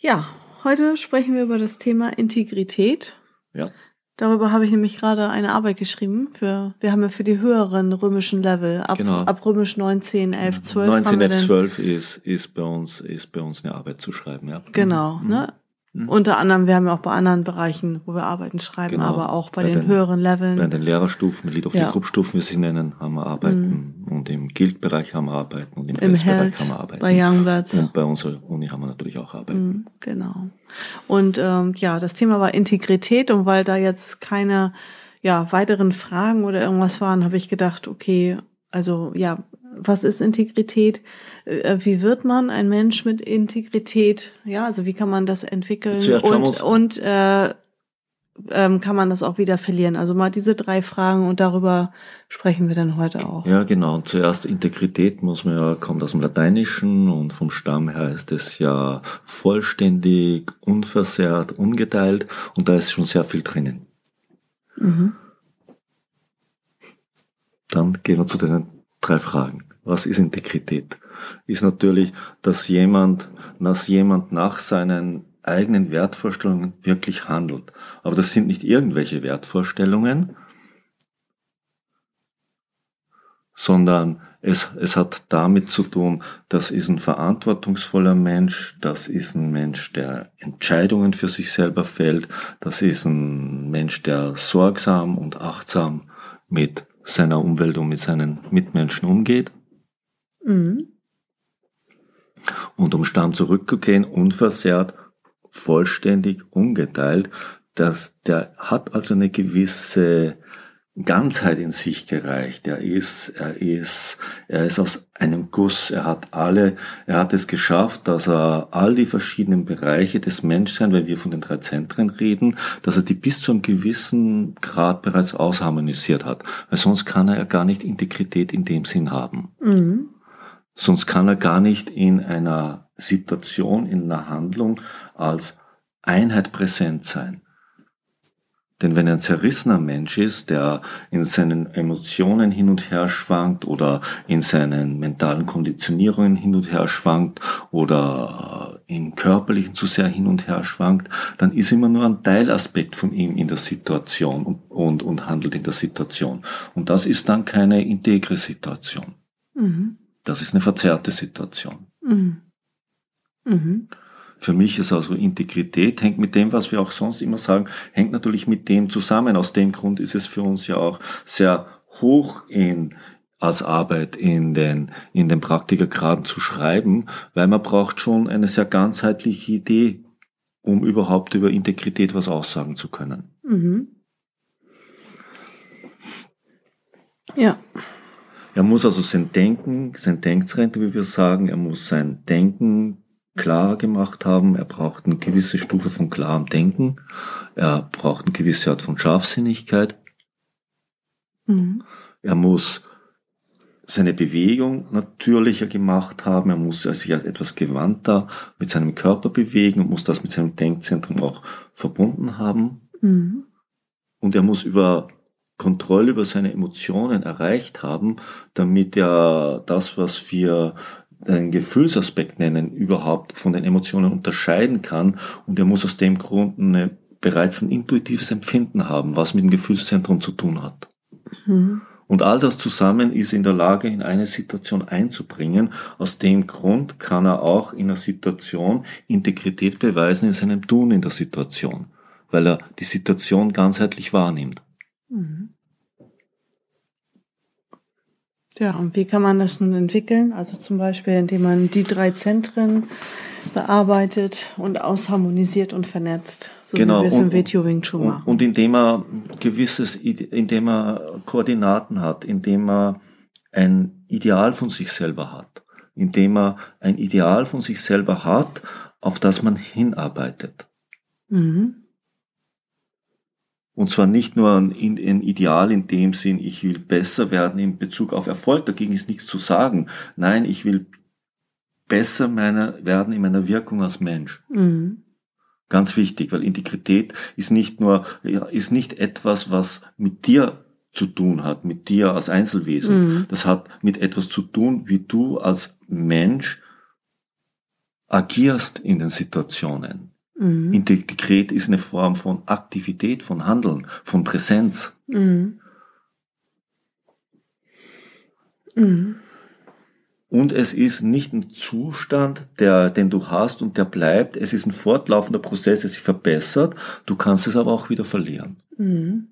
Ja, heute sprechen wir über das Thema Integrität. Ja. Darüber habe ich nämlich gerade eine Arbeit geschrieben. Für, wir haben ja für die höheren römischen Level, ab, Genau. ab römisch 19, 11, 12. 19 haben wir F dann- 12 ist, ist bei uns, ist bei uns eine Arbeit zu schreiben, ja. Genau, Mhm. ne? Unter anderem, wir haben ja auch bei anderen Bereichen, wo wir arbeiten, schreiben, Genau. aber auch bei, Bei den, den- höheren Leveln. Bei den Lehrerstufen, Lead of Ja. Mhm. the Group Stufen, wie sie nennen, haben wir arbeiten. Und im Guild-Bereich haben wir arbeiten. Und im, Im Health, haben wir arbeiten. bei Youngbloods. Und bei unserer Uni haben wir natürlich auch arbeiten. Mhm, Genau. Und ähm, ja, das Thema war Integrität und weil da jetzt keine ja, weiteren Fragen oder irgendwas waren, habe ich gedacht, okay, also ja, was ist Integrität? Äh, Wie wird man ein Mensch mit Integrität? Ja, also wie kann man das entwickeln Zuerst und und äh, ähm, kann man das auch wieder verlieren? Also mal diese drei Fragen und darüber sprechen wir dann heute auch. Ja, genau. Und zuerst Integrität muss man ja, kommt aus dem Lateinischen und vom Stamm her heißt es ja vollständig, unversehrt, ungeteilt. Und da ist schon sehr viel drinnen. Mhm. Dann gehen wir zu den drei Fragen. Was ist Integrität? Ist natürlich, dass jemand, dass jemand nach seinen eigenen Wertvorstellungen wirklich handelt. Aber das sind nicht irgendwelche Wertvorstellungen, sondern es, es hat damit zu tun, das ist ein verantwortungsvoller Mensch, das ist ein Mensch, der Entscheidungen für sich selber fällt, das ist ein Mensch, der sorgsam und achtsam mit seiner Umwelt und mit seinen Mitmenschen umgeht. Mhm. Und um Stamm zurückzugehen, unversehrt, vollständig, ungeteilt, dass der hat also eine gewisse Ganzheit in sich gereicht. Er ist, er ist, er ist aus einem Guss. Er hat alle, er hat es geschafft, dass er all die verschiedenen Bereiche des Menschseins, wenn wir von den drei Zentren reden, dass er die bis zu einem gewissen Grad bereits ausharmonisiert hat. Weil sonst kann er ja gar nicht Integrität in dem Sinn haben. Mhm. Sonst kann er gar nicht in einer Situation, in einer Handlung als Einheit präsent sein. Denn wenn er ein zerrissener Mensch ist, der in seinen Emotionen hin und her schwankt oder in seinen mentalen Konditionierungen hin und her schwankt oder äh, im körperlichen zu sehr hin und her schwankt, dann ist immer nur ein Teilaspekt von ihm in der Situation und, und, und handelt in der Situation. Und das ist dann keine integre Situation. Mhm. Das ist eine verzerrte Situation. Mhm. Mhm. Für mich ist also Integrität, hängt mit dem, was wir auch sonst immer sagen, hängt natürlich mit dem zusammen. Aus dem Grund ist es für uns ja auch sehr hoch in, als Arbeit in den, in den Praktikergraden zu schreiben, weil man braucht schon eine sehr ganzheitliche Idee, um überhaupt über Integrität was aussagen zu können. Mhm. Ja. Er muss also sein Denken, sein Denkzentrum, wie wir sagen, er muss sein Denken klar gemacht haben. Er braucht eine gewisse Stufe von klarem Denken. Er braucht eine gewisse Art von Scharfsinnigkeit. Mhm. Er muss seine Bewegung natürlicher gemacht haben. Er muss sich als etwas gewandter mit seinem Körper bewegen und muss das mit seinem Denkzentrum auch verbunden haben. Mhm. Und er muss über Kontrolle über seine Emotionen erreicht haben, damit er das, was wir einen Gefühlsaspekt nennen, überhaupt von den Emotionen unterscheiden kann. Und er muss aus dem Grund eine, bereits ein intuitives Empfinden haben, was mit dem Gefühlszentrum zu tun hat. Mhm. Und all das zusammen ist in der Lage, in eine Situation einzubringen. Aus dem Grund kann er auch in einer Situation Integrität beweisen in seinem Tun in der Situation, weil er die Situation ganzheitlich wahrnimmt. Mhm. Ja, und wie kann man das nun entwickeln? Also zum Beispiel, indem man die drei Zentren bearbeitet und ausharmonisiert und vernetzt, so Genau, wie wir es im WTO Wing Chun machen. und indem er gewisses, indem er Koordinaten hat, indem er ein Ideal von sich selber hat, indem er ein Ideal von sich selber hat, auf das man hinarbeitet. Mhm. Und zwar nicht nur ein, ein, Ideal in dem Sinn, ich will besser werden in Bezug auf Erfolg, dagegen ist nichts zu sagen. Nein, ich will besser meiner, werden in meiner Wirkung als Mensch. Mhm. Ganz wichtig, weil Integrität ist nicht nur, ist nicht etwas, was mit dir zu tun hat, mit dir als Einzelwesen. Mhm. Das hat mit etwas zu tun, wie du als Mensch agierst in den Situationen. Mhm. Integrität ist eine Form von Aktivität, von Handeln, von Präsenz. Mhm. Mhm. Und es ist nicht ein Zustand, der, den du hast und der bleibt. Es ist ein fortlaufender Prozess, der sich verbessert. Du kannst es aber auch wieder verlieren. Mhm.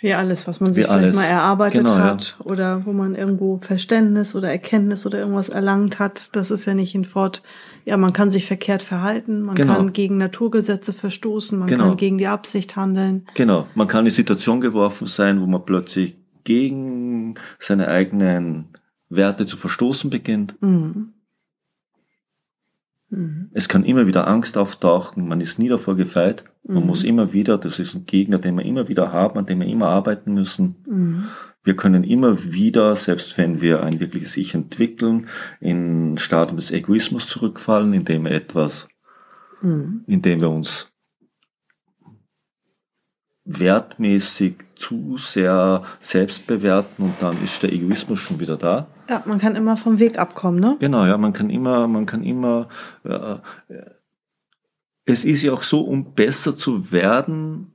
Wie alles, was man sich Wie vielleicht alles. mal erarbeitet Genau, ja. hat oder wo man irgendwo Verständnis oder Erkenntnis oder irgendwas erlangt hat. Das ist ja nicht in Fort. Ja, man kann sich verkehrt verhalten, man Genau. kann gegen Naturgesetze verstoßen, man Genau. kann gegen die Absicht handeln. Genau. Man kann in Situation geworfen sein, wo man plötzlich gegen seine eigenen Werte zu verstoßen beginnt. Mhm. Mhm. Es kann immer wieder Angst auftauchen, man ist nie davor gefeit. Man Mhm. muss immer wieder, das ist ein Gegner, den wir immer wieder haben, an dem wir immer arbeiten müssen. Wir können immer wieder, selbst wenn wir ein wirkliches Ich entwickeln, in Stadium des Egoismus zurückfallen, indem wir etwas, Mhm. indem wir uns wertmäßig zu sehr selbst bewerten und dann ist der Egoismus schon wieder da. Ja, man kann immer vom Weg abkommen, ne? Genau, ja, man kann immer, man kann immer, äh, äh, es ist ja auch so, um besser zu werden,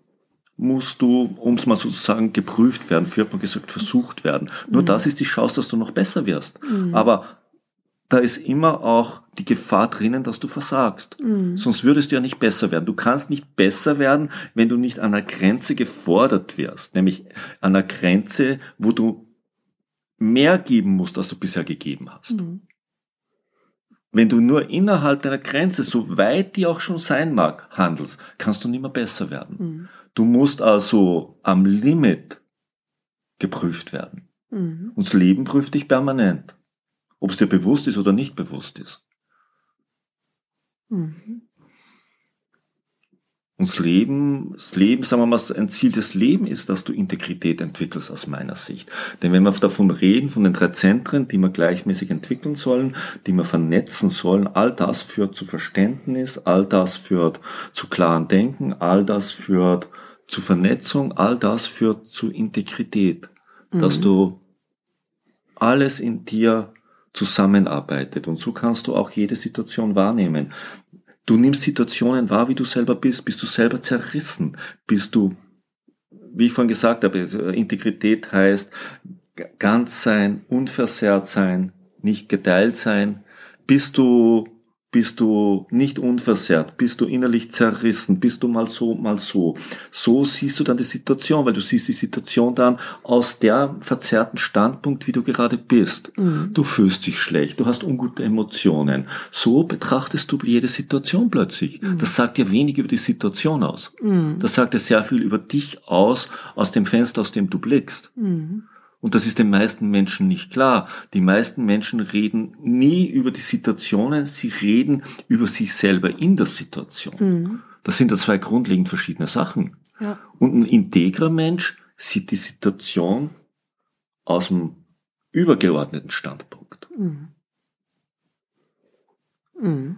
musst du, um es mal sozusagen geprüft werden, früher hat man gesagt, versucht werden. Nur Mhm. das ist die Chance, dass du noch besser wirst. Mhm. Aber da ist immer auch die Gefahr drinnen, dass du versagst. Mhm. Sonst würdest du ja nicht besser werden. Du kannst nicht besser werden, wenn du nicht an einer Grenze gefordert wirst. Nämlich an einer Grenze, wo du mehr geben musst, als du bisher gegeben hast. Mhm. Wenn du nur innerhalb deiner Grenze, so weit die auch schon sein mag, handelst, kannst du nicht mehr besser werden. Du musst also am Limit geprüft werden. Mhm. Und das Leben prüft dich permanent. Ob es dir bewusst ist oder nicht bewusst ist. Mhm. Und das Leben, das Leben, sagen wir mal, ein Ziel des Lebens ist, dass du Integrität entwickelst aus meiner Sicht. Denn wenn wir davon reden, von den drei Zentren, die wir gleichmäßig entwickeln sollen, die wir vernetzen sollen, all das führt zu Verständnis, all das führt zu klaren Denken, all das führt zu Vernetzung, all das führt zu Integrität. Dass Mhm. du alles in dir zusammenarbeitet. Und so kannst du auch jede Situation wahrnehmen. Du nimmst Situationen wahr, wie du selber bist. Bist du selber zerrissen? Bist du, wie ich vorhin gesagt habe, also Integrität heißt ganz sein, unversehrt sein, nicht geteilt sein. Bist du, bist du nicht unversehrt? Bist du innerlich zerrissen? Bist du mal so, mal so? So siehst du dann die Situation, weil du siehst die Situation dann aus der verzerrten Standpunkt, wie du gerade bist. Mhm. Du fühlst dich schlecht, du hast ungute Emotionen. So betrachtest du jede Situation plötzlich. Das sagt ja wenig über die Situation aus. Mhm. Das sagt ja sehr viel über dich aus, aus dem Fenster, aus dem du blickst. Mhm. Und das ist den meisten Menschen nicht klar. Die meisten Menschen reden nie über die Situationen, sie reden über sich selber in der Situation. Mhm. Das sind ja zwei grundlegend verschiedene Sachen. Ja. Und ein integrer Mensch sieht die Situation aus dem übergeordneten Standpunkt. Mhm. Mhm.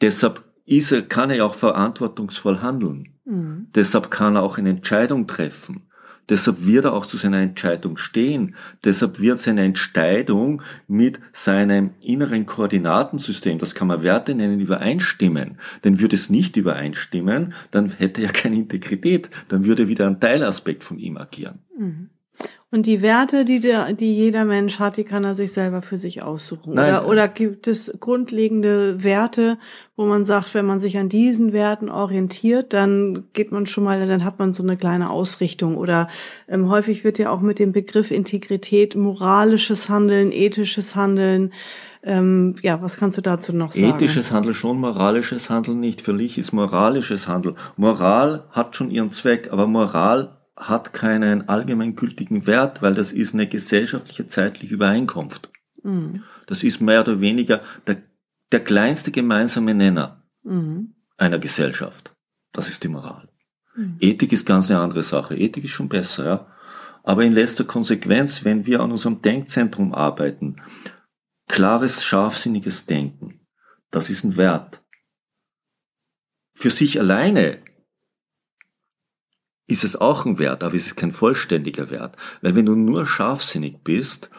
Deshalb ist er, kann er auch verantwortungsvoll handeln. Mhm. Deshalb kann er auch eine Entscheidung treffen. Deshalb wird er auch zu seiner Entscheidung stehen. Deshalb wird seine Entscheidung mit seinem inneren Koordinatensystem, das kann man Werte nennen, übereinstimmen. Denn würde es nicht übereinstimmen, dann hätte er keine Integrität. Dann würde wieder ein Teilaspekt von ihm agieren. Mhm. Und die Werte, die, der, die jeder Mensch hat, die kann er sich selber für sich aussuchen. Nein. Oder, oder gibt es grundlegende Werte, wo man sagt, wenn man sich an diesen Werten orientiert, dann geht man schon mal, dann hat man so eine kleine Ausrichtung. Oder ähm, häufig wird ja auch mit dem Begriff Integrität moralisches Handeln, ethisches Handeln. Ähm, ja, was kannst du dazu noch sagen? Ethisches Handeln schon, moralisches Handeln nicht. Für mich ist moralisches Handeln. Moral hat schon ihren Zweck, aber Moral hat keinen allgemeingültigen Wert, weil das ist eine gesellschaftliche zeitliche Übereinkunft. Mhm. Das ist mehr oder weniger der, der kleinste gemeinsame Nenner Mhm. einer Gesellschaft. Das ist die Moral. Mhm. Ethik ist ganz eine andere Sache. Ethik ist schon besser, ja. Aber in letzter Konsequenz, wenn wir an unserem Denkzentrum arbeiten, klares, scharfsinniges Denken, das ist ein Wert. Für sich alleine ist es auch ein Wert, aber es ist kein vollständiger Wert. Weil wenn du nur scharfsinnig bist,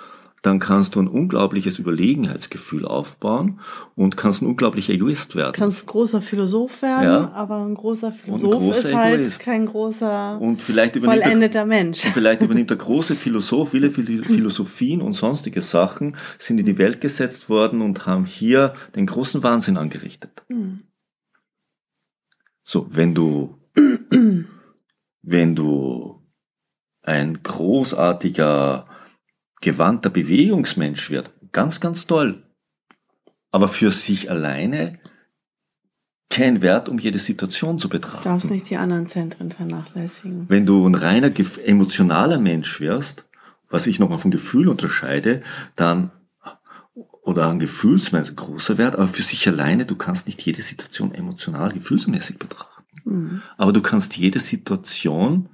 dann kannst du ein unglaubliches Überlegenheitsgefühl aufbauen und kannst ein unglaublicher Egoist werden. Kannst großer Philosoph werden, Ja. aber ein großer Philosoph großer ist halt Egoist. kein großer und vielleicht übernimmt der, vollendeter Mensch. und vielleicht übernimmt der große Philosoph, viele Phil- Philosophien und sonstige Sachen sind in die Welt gesetzt worden und haben hier den großen Wahnsinn angerichtet. Mhm. So, wenn du, wenn du ein großartiger, gewandter Bewegungsmensch wird, ganz, ganz toll. Aber für sich alleine kein Wert, um jede Situation zu betrachten. darfst nicht die anderen Zentren vernachlässigen. Wenn du ein reiner emotionaler Mensch wirst, was ich nochmal von Gefühl unterscheide, dann oder ein Gefühlsmensch ein großer Wert, aber für sich alleine, du kannst nicht jede Situation emotional, gefühlsmäßig betrachten. Mhm. Aber du kannst jede Situation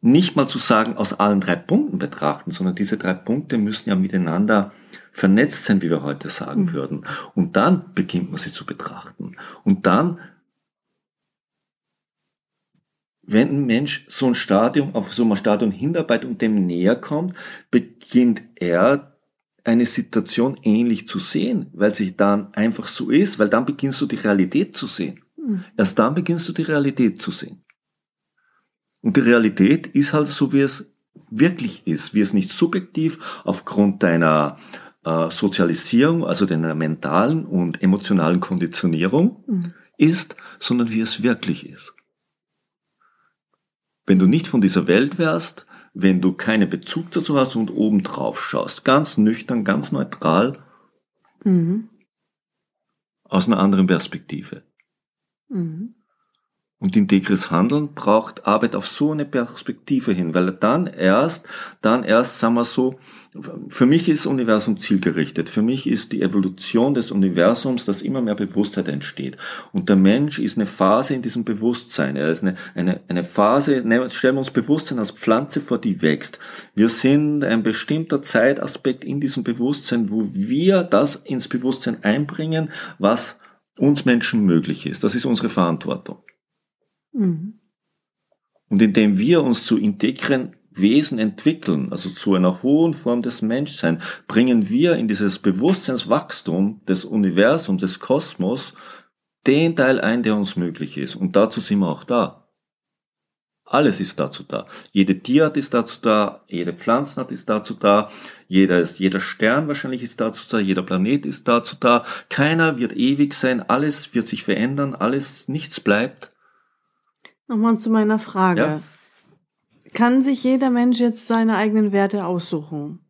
nicht mal zu sagen aus allen drei Punkten betrachten, sondern diese drei Punkte müssen ja miteinander vernetzt sein, wie wir heute sagen Mhm. würden. Und dann beginnt man sie zu betrachten. Und dann, wenn ein Mensch so ein Stadium, auf so ein Stadium hinarbeitet und dem näher kommt, beginnt er eine Situation ähnlich zu sehen, weil sich dann einfach so ist, weil dann beginnst du die Realität zu sehen. Erst dann beginnst du die Realität zu sehen. Und die Realität ist halt so, wie es wirklich ist, wie es nicht subjektiv aufgrund deiner äh, Sozialisierung, also deiner mentalen und emotionalen Konditionierung Mhm. ist, sondern wie es wirklich ist. Wenn du nicht von dieser Welt wärst, wenn du keinen Bezug dazu hast und oben drauf schaust, ganz nüchtern, ganz neutral, Mhm. aus einer anderen Perspektive. Mhm. Und integres Handeln braucht Arbeit auf so eine Perspektive hin, weil dann erst, dann erst, sagen wir so, für mich ist Universum zielgerichtet. Für mich ist die Evolution des Universums, dass immer mehr Bewusstheit entsteht. Und der Mensch ist eine Phase in diesem Bewusstsein. Er ist eine, eine, eine Phase, stellen wir uns Bewusstsein als Pflanze vor, die wächst. Wir sind ein bestimmter Zeitaspekt in diesem Bewusstsein, wo wir das ins Bewusstsein einbringen, was uns Menschen möglich ist. Das ist unsere Verantwortung. Mhm. Und indem wir uns zu integren Wesen entwickeln, also zu einer hohen Form des Menschseins, bringen wir in dieses Bewusstseinswachstum des Universums, des Kosmos, den Teil ein, der uns möglich ist. Und dazu sind wir auch da. Alles ist dazu da. Jede Tierart ist dazu da, jede Pflanzenart ist dazu da, jeder, ist, jeder Stern wahrscheinlich ist dazu da, jeder Planet ist dazu da. Keiner wird ewig sein, alles wird sich verändern, alles, nichts bleibt. Nochmal zu meiner Frage. Ja. Kann sich jeder Mensch jetzt seine eigenen Werte aussuchen?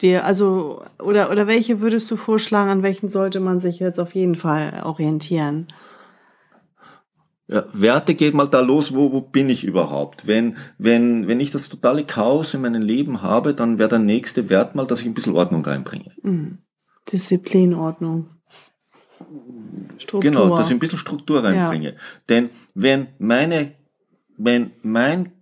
Dir, also, oder, oder welche würdest du vorschlagen, an welchen sollte man sich jetzt auf jeden Fall orientieren? Ja, Werte geht mal da los, wo, wo bin ich überhaupt? Wenn, wenn, wenn ich das totale Chaos in meinem Leben habe, dann wäre der nächste Wert mal, dass ich ein bisschen Ordnung reinbringe. Mhm. Disziplin, Ordnung. Struktur. Genau, dass ich ein bisschen Struktur reinbringe. Denn wenn meine, wenn mein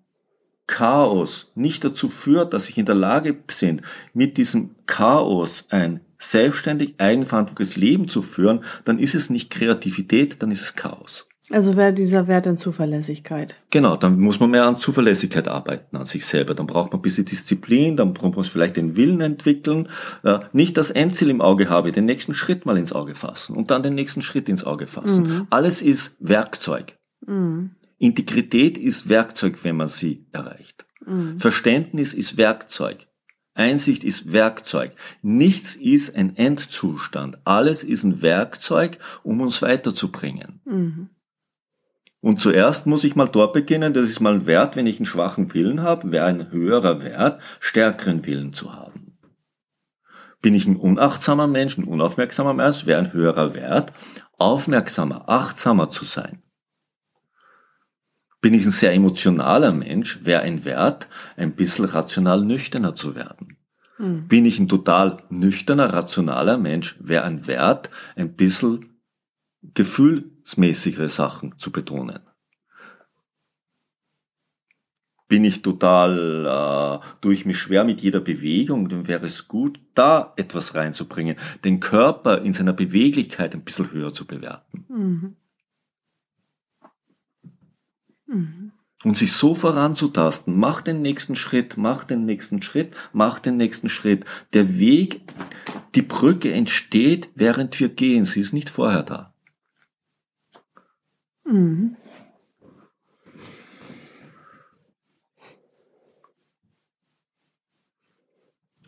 Chaos nicht dazu führt, dass ich in der Lage bin, mit diesem Chaos ein selbstständig eigenverantwortliches Leben zu führen, dann ist es nicht Kreativität, dann ist es Chaos. Also wäre dieser Wert in Zuverlässigkeit. Genau, dann muss man mehr an Zuverlässigkeit arbeiten an sich selber. Dann braucht man ein bisschen Disziplin, dann braucht man vielleicht den Willen entwickeln. Äh, nicht das Endziel im Auge habe, den nächsten Schritt mal ins Auge fassen und dann den nächsten Schritt ins Auge fassen. Mhm. Alles ist Werkzeug. Mhm. Integrität ist Werkzeug, wenn man sie erreicht. Mhm. Verständnis ist Werkzeug. Einsicht ist Werkzeug. Nichts ist ein Endzustand. Alles ist ein Werkzeug, um uns weiterzubringen. Und zuerst muss ich mal dort beginnen, das ist mal ein Wert, wenn ich einen schwachen Willen habe, wäre ein höherer Wert, stärkeren Willen zu haben. Bin ich ein unachtsamer Mensch, ein unaufmerksamer Mensch, wäre ein höherer Wert, aufmerksamer, achtsamer zu sein. Bin ich ein sehr emotionaler Mensch, wäre ein Wert, ein bisschen rational nüchterner zu werden. Mhm. Bin ich ein total nüchterner, rationaler Mensch, wäre ein Wert, ein bisschen gefühlsmäßigere Sachen zu betonen. Bin ich total, äh, tue ich mich schwer mit jeder Bewegung, dann wäre es gut, da etwas reinzubringen, den Körper in seiner Beweglichkeit ein bisschen höher zu bewerten. Mhm. Mhm. Und sich so voranzutasten, mach den nächsten Schritt, mach den nächsten Schritt, mach den nächsten Schritt. Der Weg, die Brücke entsteht, während wir gehen, sie ist nicht vorher da. Mhm.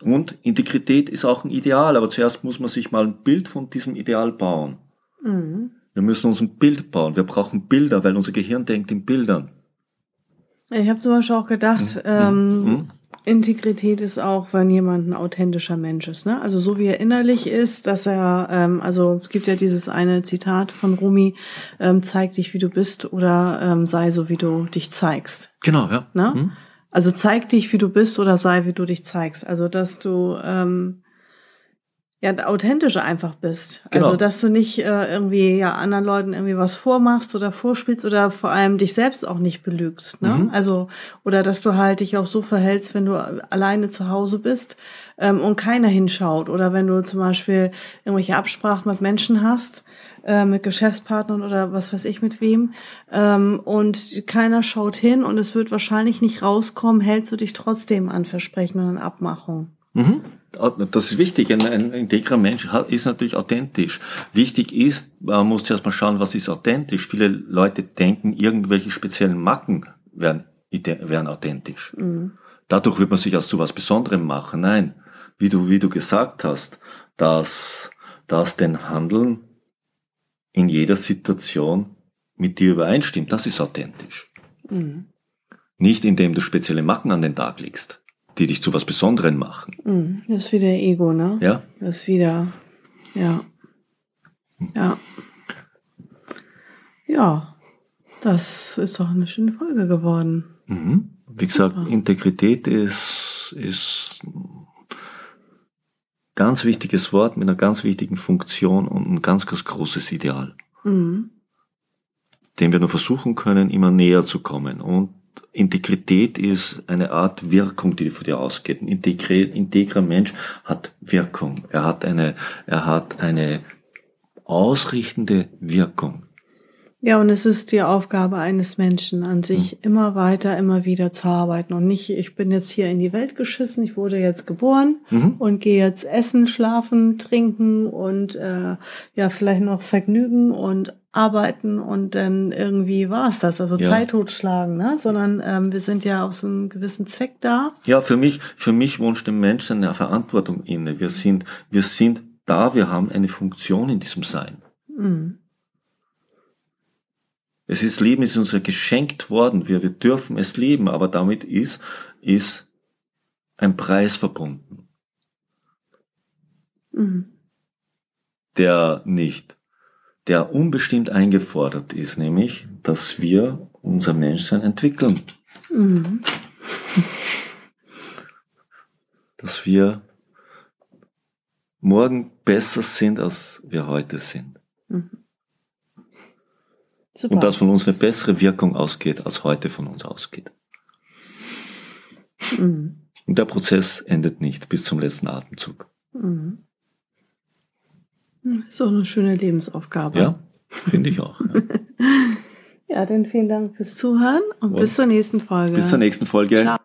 Und Integrität ist auch ein Ideal, aber zuerst muss man sich mal ein Bild von diesem Ideal bauen. Mhm. Wir müssen uns ein Bild bauen. Wir brauchen Bilder, weil unser Gehirn denkt in Bildern. Ich habe zum Beispiel auch gedacht, mhm. ähm, mhm. Integrität ist auch, wenn jemand ein authentischer Mensch ist. Ne? Also so wie er innerlich ist, dass er, ähm, also es gibt ja dieses eine Zitat von Rumi, ähm, zeig dich, wie du bist oder ähm, sei so, wie du dich zeigst. Genau, ja. Ne? Mhm. Also zeig dich, wie du bist oder sei, wie du dich zeigst. Also dass du ähm, ja authentischer einfach bist. Genau. Also dass du nicht äh, irgendwie ja anderen Leuten irgendwie was vormachst oder vorspielst oder vor allem dich selbst auch nicht belügst. Ne? Mhm. Also oder dass du halt dich auch so verhältst, wenn du alleine zu Hause bist ähm, und keiner hinschaut oder wenn du zum Beispiel irgendwelche Absprachen mit Menschen hast äh, mit Geschäftspartnern oder was weiß ich mit wem ähm, und keiner schaut hin und es wird wahrscheinlich nicht rauskommen, hältst du dich trotzdem an Versprechen und an Abmachungen. Mhm. Das ist wichtig. Ein, ein integrer Mensch ist natürlich authentisch. Wichtig ist, man muss zuerst mal schauen, was ist authentisch. Viele Leute denken, irgendwelche speziellen Macken wären, wären authentisch. Mhm. Dadurch wird man sich aus zu was Besonderem machen. Nein, wie du, wie du gesagt hast, dass, dass den Handeln in jeder Situation mit dir übereinstimmt, das ist authentisch. Mhm. Nicht indem du spezielle Macken an den Tag legst die dich zu was Besonderem machen. Mhm. Das ist wieder Ego, ne? Ja. Das ist wieder, ja. Ja. Ja. Das ist doch eine schöne Folge geworden. Mhm. Wie Super. gesagt, Integrität ist, ist ganz wichtiges Wort mit einer ganz wichtigen Funktion und ein ganz, ganz großes Ideal. Mhm. Dem wir nur versuchen können, immer näher zu kommen. Und Integrität ist eine Art Wirkung, die von dir ausgeht. Ein integrer Mensch hat Wirkung. Er hat eine, er hat eine ausrichtende Wirkung. Ja, und es ist die Aufgabe eines Menschen an sich, hm. immer weiter, immer wieder zu arbeiten und nicht, ich bin jetzt hier in die Welt geschissen, ich wurde jetzt geboren mhm. und gehe jetzt essen, schlafen, trinken und äh, ja, vielleicht noch vergnügen und arbeiten und dann irgendwie war es das, also ja. Zeit totschlagen, ne? sondern ähm, wir sind ja aus einem gewissen Zweck da. Ja, für mich, für mich wünscht dem Menschen eine Verantwortung inne. Wir sind, wir sind da, wir haben eine Funktion in diesem Sein. Mhm. Es ist Leben ist uns ja geschenkt worden. Wir, wir dürfen es leben, aber damit ist, ist ein Preis verbunden. Mhm. Der nicht, der unbestimmt eingefordert ist, nämlich, dass wir unser Menschsein entwickeln. Mhm. dass wir morgen besser sind, als wir heute sind. Mhm. Super. Und dass von uns eine bessere Wirkung ausgeht, als heute von uns ausgeht. Mhm. Und der Prozess endet nicht bis zum letzten Atemzug. Mhm. Ist auch eine schöne Lebensaufgabe. Ja, finde ich auch. Ja. ja, dann vielen Dank fürs Zuhören und, und bis zur nächsten Folge. Bis zur nächsten Folge. Ciao.